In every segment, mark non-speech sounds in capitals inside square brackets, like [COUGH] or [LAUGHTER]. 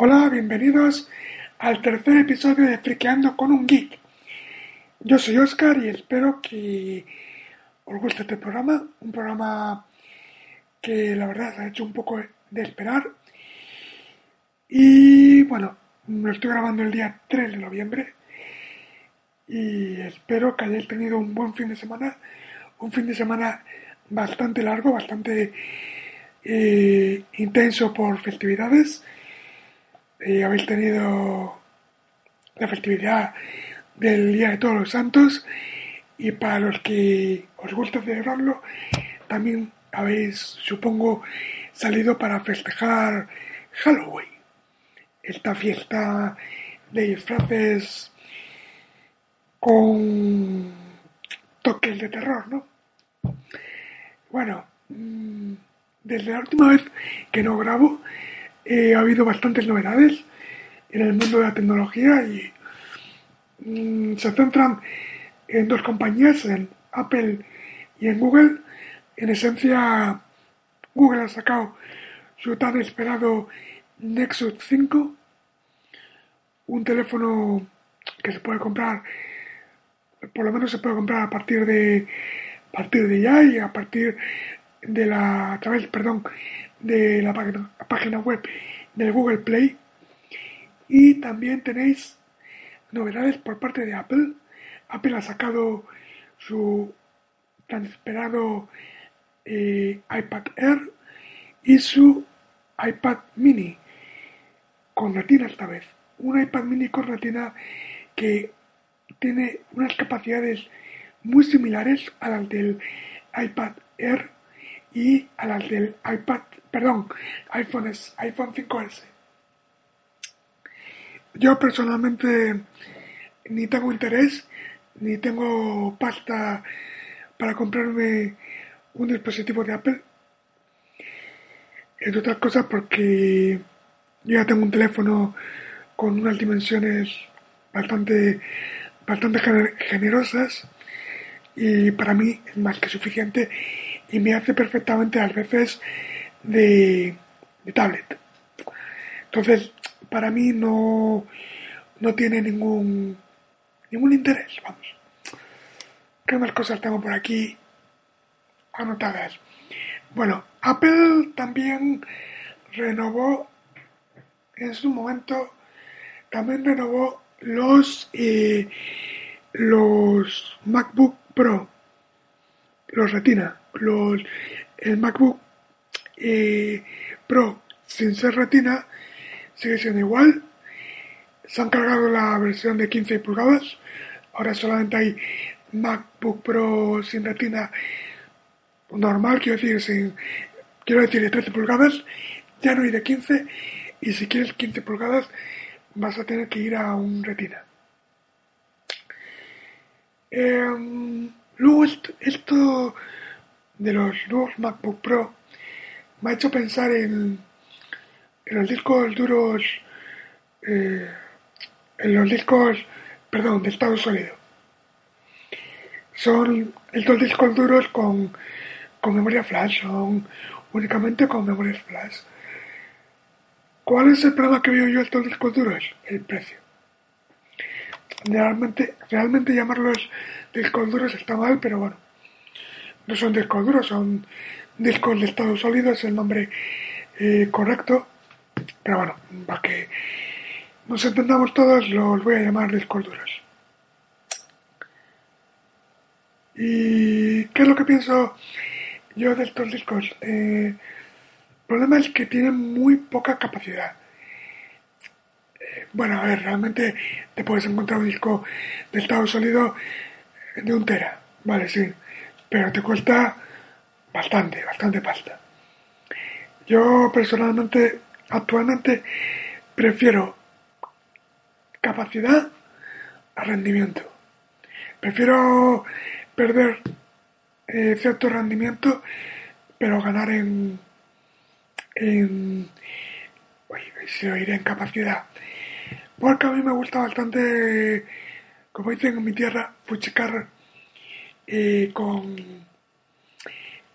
Hola, bienvenidos al tercer episodio de Friqueando con un Geek. Yo soy Oscar y espero que os guste este programa, un programa que la verdad se ha hecho un poco de esperar. Y bueno, me estoy grabando el día 3 de noviembre y espero que hayáis tenido un buen fin de semana, un fin de semana bastante largo, bastante eh, intenso por festividades y habéis tenido la festividad del Día de Todos los Santos y para los que os gusta celebrarlo, también habéis, supongo, salido para festejar Halloween, esta fiesta de disfraces con toques de terror, ¿no? Bueno, mm, desde la última vez que no grabo, eh, ha habido bastantes novedades en el mundo de la tecnología y mm, se centran en dos compañías, en Apple y en Google. En esencia, Google ha sacado su tan esperado Nexus 5, un teléfono que se puede comprar, por lo menos se puede comprar a partir de a partir de ya y a partir de la a través, perdón, de la página, web del Google Play. Y también tenéis novedades por parte de Apple. Apple ha sacado su tan esperado eh, iPad Air y su iPad mini con retina esta vez. Un iPad mini con retina que tiene unas capacidades muy similares a las del iPad Air y a las del iPad, perdón, iPhone, iPhone 5S. Yo personalmente ni tengo interés ni tengo pasta para comprarme un dispositivo de Apple. Entre otras cosas porque yo ya tengo un teléfono con unas dimensiones bastante, bastante generosas y para mí es más que suficiente y me hace perfectamente a veces de, tablet. Entonces, para mí no, no tiene ningún, ningún interés, vamos. ¿Qué más cosas tengo por aquí anotadas? Bueno, Apple también renovó en su momento, también renovó los, eh, los MacBook Pro, los Retina los, el MacBook eh, Pro sin ser retina sigue siendo igual. Se han cargado la versión de 15 pulgadas. Ahora solamente hay MacBook Pro sin retina normal, quiero decir, sin, quiero decir de 13 pulgadas. Ya no hay de 15. Y si quieres 15 pulgadas, vas a tener que ir a un retina. Em, luego esto de los nuevos MacBook Pro me ha hecho pensar en, en los discos duros, eh, en los discos, perdón, de estado sólido. Son estos discos duros con, con memoria flash, son únicamente con memoria flash. ¿Cuál es el problema que veo yo estos discos duros? El precio. Realmente, realmente llamarlos discos duros está mal, pero bueno no son discos duros, son discos de estado sólido, es el nombre eh, correcto. Pero bueno, para que nos entendamos todos, los voy a llamar discos duros. ¿Y qué es lo que pienso yo de estos discos? Eh, el problema es que tienen muy poca capacidad. Eh, bueno, a ver, realmente te puedes encontrar un disco de estado sólido de un tera, vale, sí, pero te cuesta bastante, bastante pasta. Yo personalmente, actualmente, prefiero capacidad a rendimiento. Prefiero perder eh, cierto rendimiento, pero ganar en, en se oirá en capacidad. Porque a mí me gusta bastante, como dicen en mi tierra, fuchicar eh, con,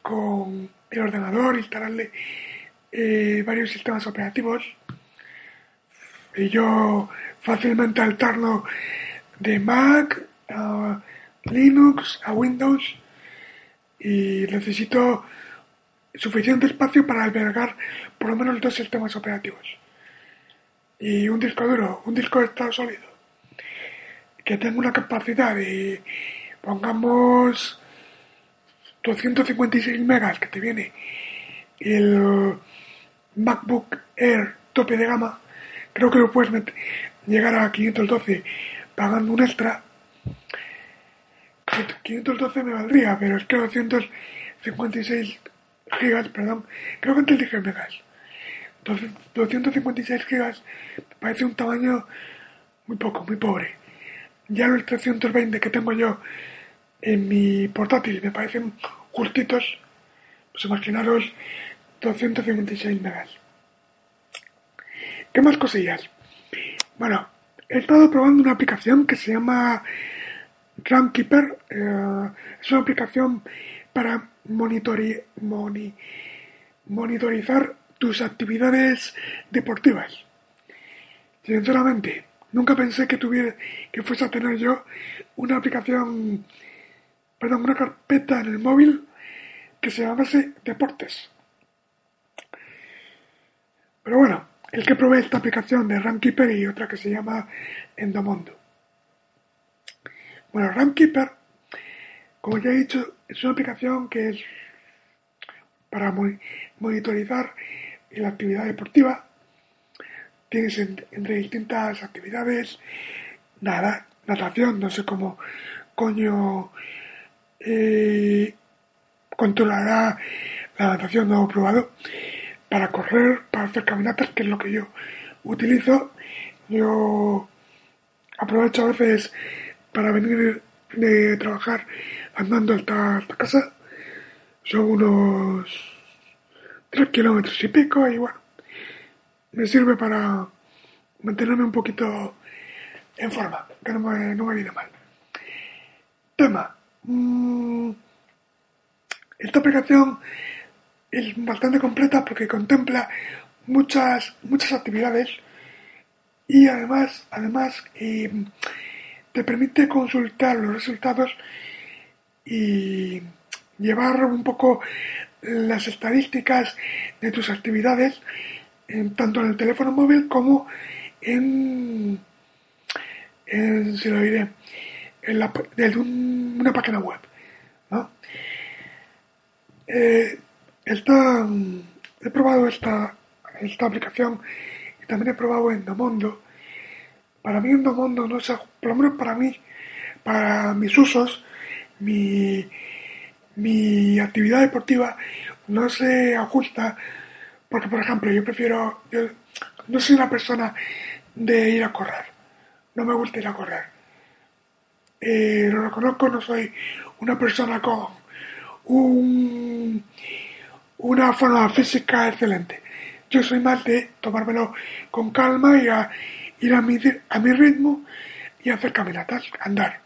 con el ordenador, instalarle eh, varios sistemas operativos. Y yo fácilmente alterno de Mac a Linux, a Windows y necesito suficiente espacio para albergar por lo menos dos sistemas operativos. Y un disco duro, un disco de estado sólido, que tenga una capacidad de, pongamos, 256 megas que te viene el MacBook Air tope de gama, creo que lo puedes llegar a 512 pagando un extra 512 me valdría, pero es que 256 gigas, perdón, creo que antes dije megas. 256 gigas me parece un tamaño muy poco, muy pobre. Ya los 320 que tengo yo en mi portátil me parecen justitos. Pues imaginaros 256 megas. ¿Qué más cosillas? Bueno, he estado probando una aplicación que se llama Runkeeper eh, es una aplicación para monitorizar tus actividades deportivas. Sinceramente, nunca pensé que tuviera que fuese a tener yo una aplicación, perdón, una carpeta en el móvil que se llamase deportes. Pero bueno, el que probé esta aplicación de Runkeeper y otra que se llama Endomondo. Bueno, Runkeeper, como ya he dicho, es una aplicación que es para monitorizar la actividad deportiva. Tienes entre distintas actividades, natación, no sé cómo coño eh, controlará la lo he probado, para correr, para hacer caminatas, que es lo que yo utilizo. Yo aprovecho a veces para venir de trabajar andando hasta, esta casa. Son unos tres kilómetros y pico y bueno, me sirve para mantenerme un poquito en forma, que no me, no me viene mal. Tema. Mm, esta aplicación es bastante completa porque contempla muchas, muchas actividades y además, además, eh, te permite consultar los resultados y llevar un poco las estadísticas de tus actividades tanto en el teléfono móvil como en, en lo diré, en la, una página web. ¿no? Eh, he probado esta, esta aplicación y también he probado Endomondo para mí Endomondo no se, por lo menos para mí, para mis usos, mi, mi actividad deportiva no se ajusta, porque por ejemplo yo prefiero, yo no soy una persona de ir a correr, no me gusta ir a correr. Eh, lo reconozco, no soy una persona con un, una forma física excelente. Yo soy más de tomármelo con calma y a, ir a mi, a mi ritmo y hacer caminatas, andar.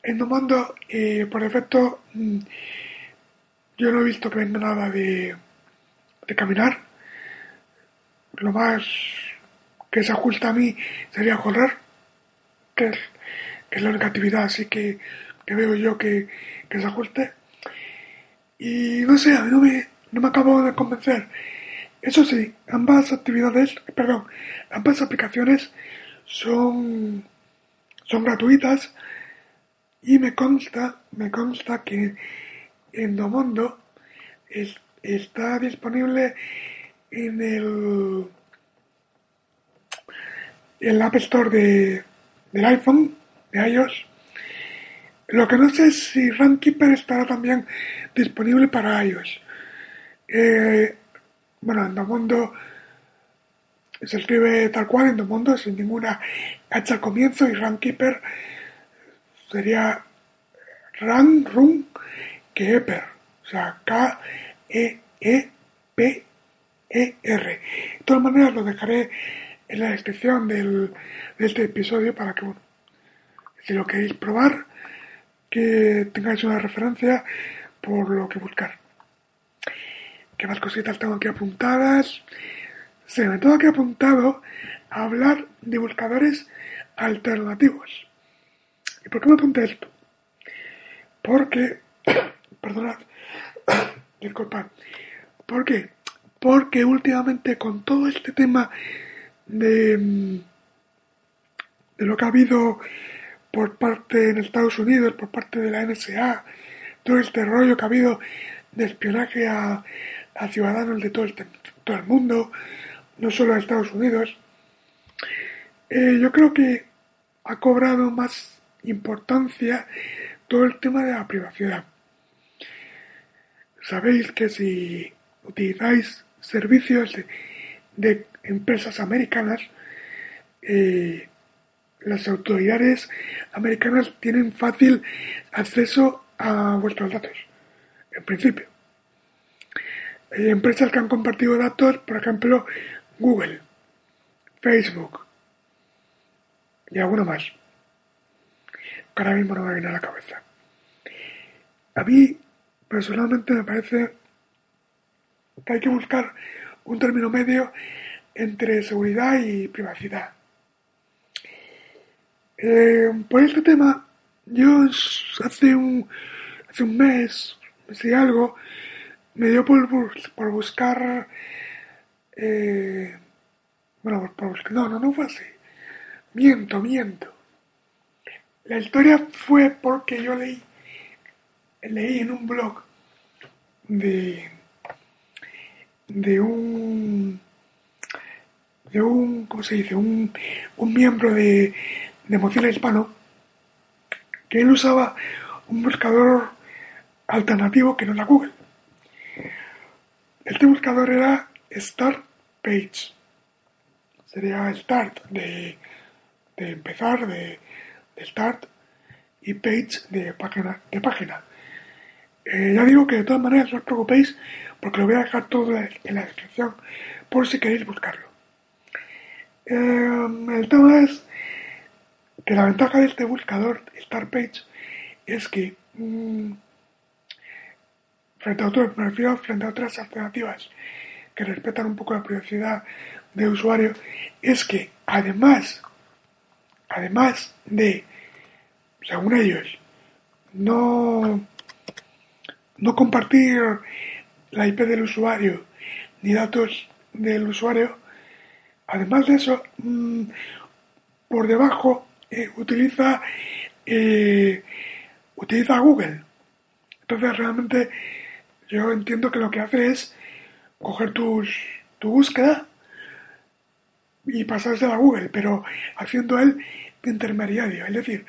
En Domando, eh, por defecto, mm, yo no he visto que venga nada de, de caminar. Lo más que se ajusta a mí sería correr, que es, la única actividad así que, veo yo que, se ajuste. Y no sé, a mí no me, no me acabo de convencer Eso sí, ambas actividades, perdón, ambas aplicaciones son, son gratuitas y me consta, me consta que Endomondo es, está disponible en el, el App Store de, del iPhone, de iOS. Lo que no sé es si Runkeeper estará también disponible para iOS. Eh, bueno, Endomondo se escribe tal cual, Endomondo, sin ninguna H al comienzo, y Runkeeper sería Run, Run, Keeper. O sea, K-E-E-P-E-R. De todas maneras, lo dejaré en la descripción del, de este episodio para que, bueno, si lo queréis probar, que tengáis una referencia por lo que buscar. ¿Qué más cositas tengo aquí apuntadas? Se me tengo aquí apuntado a hablar de buscadores alternativos. ¿Y por qué me apunté esto? Porque, [COUGHS] perdonad, [COUGHS] disculpad. ¿Por qué? Porque últimamente con todo este tema de, lo que ha habido por parte en Estados Unidos, por parte de la NSA, todo este rollo que ha habido de espionaje a, ciudadanos de todo el, todo el mundo, no solo a Estados Unidos, eh, yo creo que ha cobrado más importancia todo el tema de la privacidad. Sabéis que si utilizáis servicios de, empresas americanas, eh, las autoridades americanas tienen fácil acceso a vuestros datos, en principio. Hay empresas que han compartido datos, por ejemplo, Google, Facebook y alguno más. Que ahora mismo no me viene a la cabeza. A mí, personalmente, me parece que hay que buscar un término medio entre seguridad y privacidad. Eh, por este tema, yo hace un, hace un mes, si algo, me dio por, por buscar... Eh, bueno, por. No, no, no fue así. Miento, miento. La historia fue porque yo leí, leí en un blog de, de un, de un, ¿cómo se dice? Un, un miembro de, de Mozilla Hispano que él usaba un buscador alternativo que no era Google. Este buscador era Start Page. Sería Start de, empezar, de, Start, y Page de página. De página. Eh, ya digo que de todas maneras no os preocupéis porque lo voy a dejar todo en la descripción por si queréis buscarlo. Eh, el tema es que la ventaja de este buscador Start Page es que mm, frente a otros, me refiero frente a otras alternativas que respetan un poco la privacidad del usuario, es que además, además de, según ellos, no, no compartir la IP del usuario ni datos del usuario, además de eso, mm, por debajo eh, utiliza, eh, utiliza Google. Entonces realmente yo entiendo que lo que hace es coger tus, tu búsqueda y pasársela a Google, pero haciendo él de intermediario. Es decir,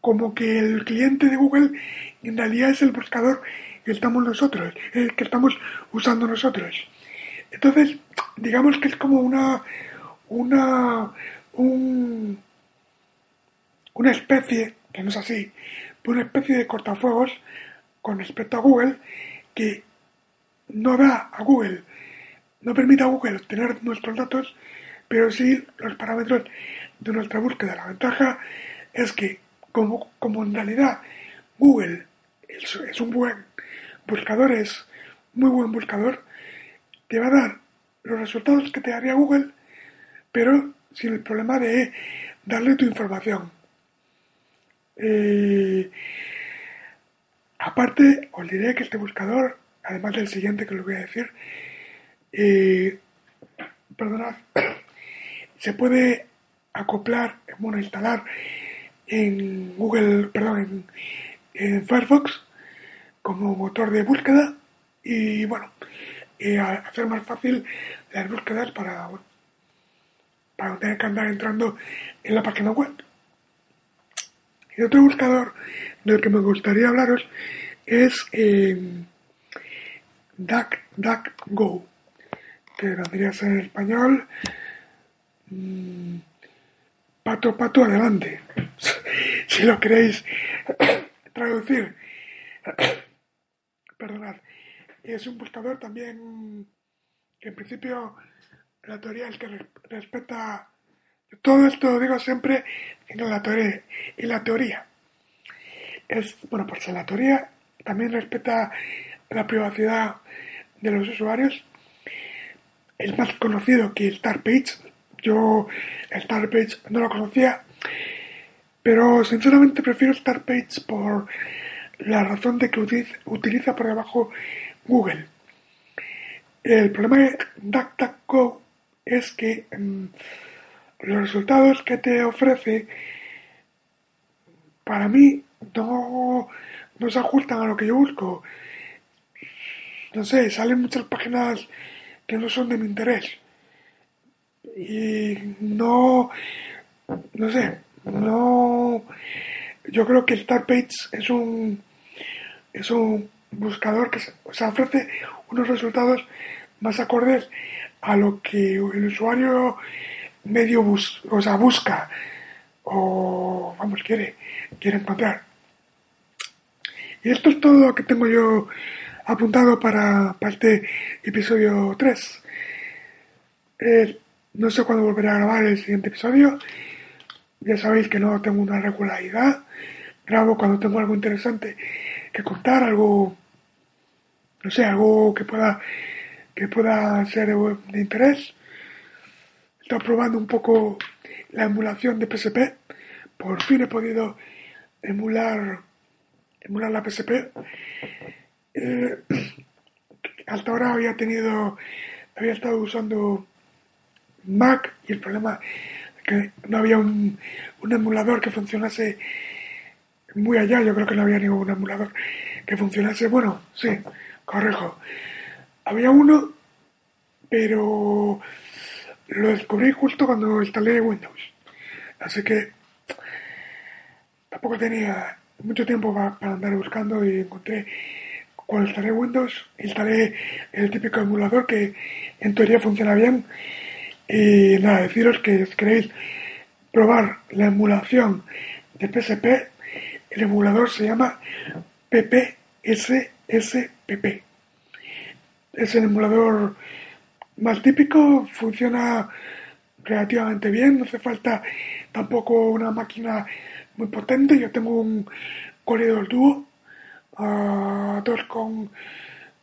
como que el cliente de Google en realidad es el buscador que estamos nosotros, que estamos usando nosotros. Entonces, digamos que es como una, una, un, una especie, que no es así, una especie de cortafuegos con respecto a Google que no da a Google, no permite a Google obtener nuestros datos, pero sí los parámetros de nuestra búsqueda. La ventaja es que como, como en realidad Google es, es un buen buscador, es muy buen buscador, te va a dar los resultados que te daría Google, pero sin el problema de darle tu información. Eh, Aparte, os diré que este buscador, además del siguiente que os voy a decir, eh, perdonad, [COUGHS] se puede acoplar, bueno, instalar en Google, perdón, en, Firefox como motor de búsqueda y bueno, hacer más fácil las búsquedas para, para no tener que andar entrando en la página web. Y otro buscador del que me gustaría hablaros es eh, DuckDuckGo, que vendría a ser en español mm, pato pato adelante, [LAUGHS] si lo queréis [COUGHS] traducir. [COUGHS] Perdonad. Es un buscador también que en principio la teoría es que respeta todo esto lo digo siempre en la teoría y la teoría. Es bueno pues la teoría también respeta la privacidad de los usuarios. Es más conocido que Starpage yo Starpage no lo conocía pero sinceramente prefiero Starpage por la razón de que utiliza por debajo Google el problema de DuckDuckGo es que mm, los resultados que te ofrece, para mí, no, no se ajustan a lo que yo busco. No sé, salen muchas páginas que no son de mi interés. Y no, no sé, no, yo creo que Starpage es un, es un buscador que se, ofrece unos resultados más acordes a lo que el usuario medio bus, o busca o, vamos, quiere, quiere encontrar. Y esto es todo lo que tengo yo apuntado para, para este episodio 3. Eh, no sé cuándo volveré a grabar el siguiente episodio. Ya sabéis que no tengo una regularidad. Grabo cuando tengo algo interesante que contar, algo, no sé, algo que pueda que pueda ser de interés. Estoy probando un poco la emulación de PSP. Por fin he podido emular, emular la PSP. Eh, [CLEARS THROAT] hasta ahora había tenido, había estado usando Mac y el problema es que no había un, un emulador que funcionase muy allá. Yo creo que no había ningún emulador que funcionase. Bueno, sí, correjo había uno, pero lo descubrí justo cuando instalé Windows. Así que tampoco tenía mucho tiempo para, andar buscando y encontré cuando instalé Windows, instalé el típico emulador que en teoría funciona bien. Y nada, deciros que si queréis probar la emulación de PSP, el emulador se llama PPSSPP es el emulador más típico, funciona relativamente bien, no hace falta tampoco una máquina muy potente. Yo tengo un corredor dúo a 2 con,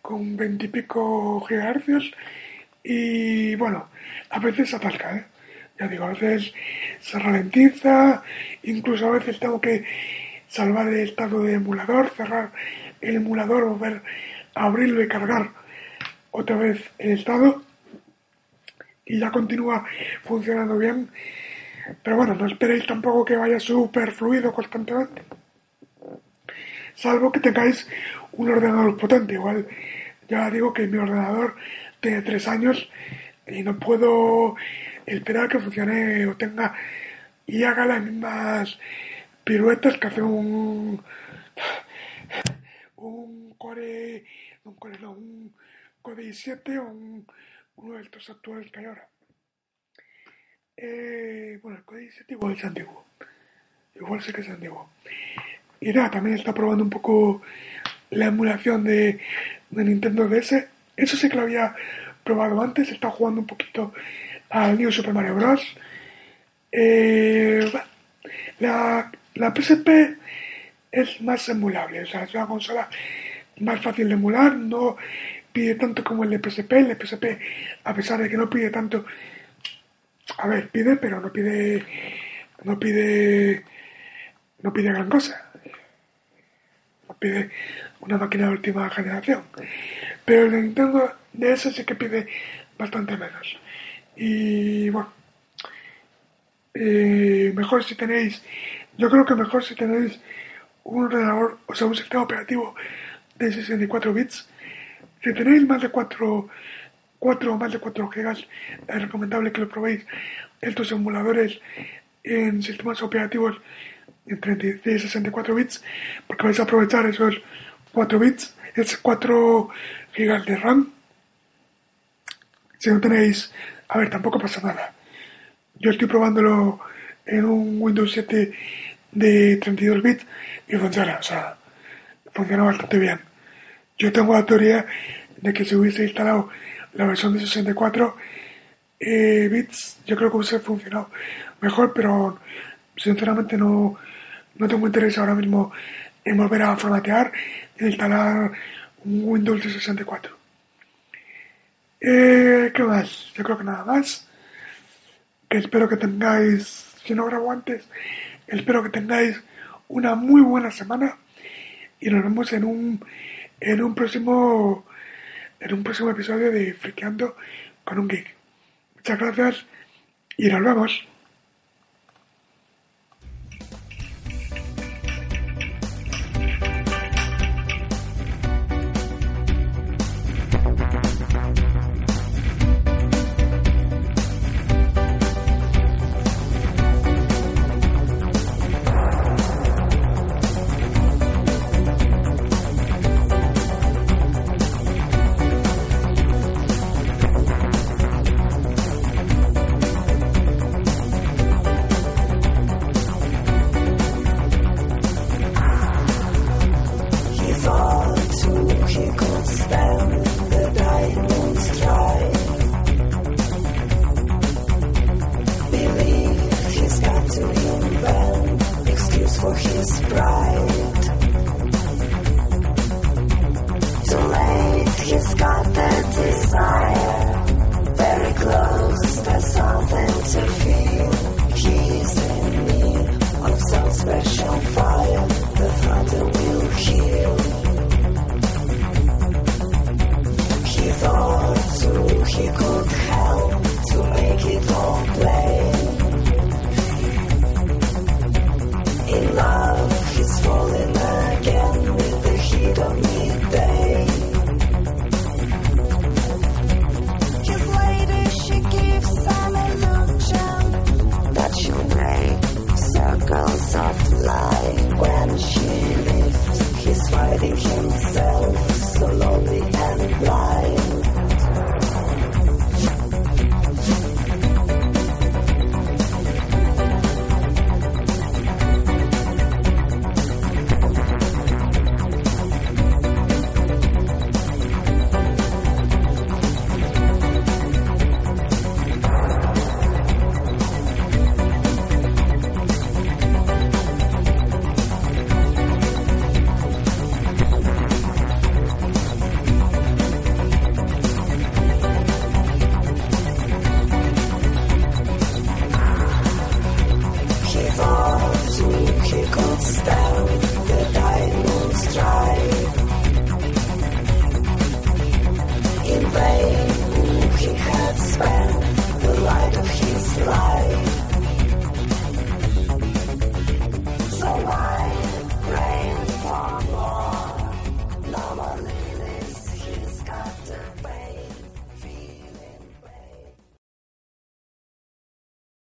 con 20 y pico gigahercios y bueno, a veces atasca, ¿eh? ya digo, a veces se ralentiza, incluso a veces tengo que salvar el estado de emulador, cerrar el emulador, volver abrirlo y cargar otra vez el estado y ya continúa funcionando bien. Pero bueno, no esperéis tampoco que vaya súper fluido constantemente. Salvo que tengáis un ordenador potente. Igual ya digo que mi ordenador tiene tres años y no puedo esperar que funcione o tenga y haga las mismas piruetas que hace un un core un core no, un Core i7 o uno de estos actuales que hay ahora. Eh, bueno, el Core i7 igual es antiguo. Igual sé que es antiguo. Y nada, también está probando un poco la emulación de, Nintendo DS. Eso sí que lo había probado antes. Está jugando un poquito al New Super Mario Bros. Eh, la, la PSP es más emulable. O sea, es una consola más fácil de emular. No pide tanto como el de. El de a pesar de que no pide tanto, a ver, pide, pero no pide, no pide, no pide gran cosa. No pide una máquina de última generación. Pero el de Nintendo DS sí que pide bastante menos. Y bueno, eh, mejor si tenéis, yo creo que mejor si tenéis un ordenador, o sea, un sistema operativo de 64 bits. Si tenéis más de 4, 4 o más de 4 GB, es recomendable que lo probéis estos emuladores en sistemas operativos de 36 y 64 bits, porque vais a aprovechar esos 4 bits, es 4 GB de RAM. Si no tenéis, a ver, tampoco pasa nada. Yo estoy probándolo en un Windows 7 de 32 bits y funciona, o sea, funciona bastante bien. Yo tengo la teoría de que si hubiese instalado la versión de 64 eh, bits, yo creo que hubiese funcionado mejor, pero sinceramente no, no tengo interés ahora mismo en volver a formatear e instalar un Windows de 64. Eh, ¿Qué más? Yo creo que nada más. Que espero que tengáis, si no grabo antes, espero que tengáis una muy buena semana y nos vemos en un en un próximo en un próximo episodio de Friqueando con un geek. Muchas gracias y nos vemos.